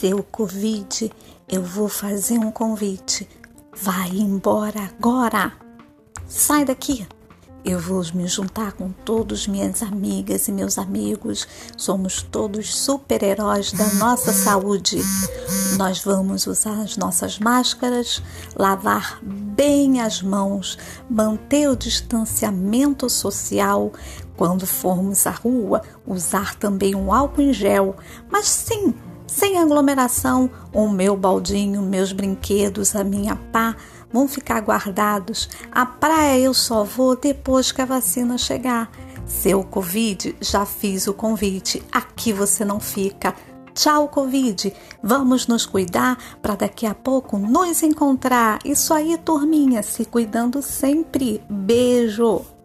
Seu Covid, eu vou fazer um convite. Vai embora agora. Sai daqui. Eu vou me juntar com todas minhas amigas e meus amigos. Somos todos super-heróis da nossa saúde. Nós vamos usar as nossas máscaras, lavar bem as mãos, manter o distanciamento social. Quando formos à rua, usar também um álcool em gel, mas sim, sem aglomeração. O meu baldinho, meus brinquedos, a minha pá vão ficar guardados. A praia eu só vou depois que a vacina chegar. Seu Covid, já fiz o convite. Aqui você não fica. Tchau, Covid. Vamos nos cuidar para daqui a pouco nos encontrar. Isso aí, turminha, se cuidando sempre. Beijo.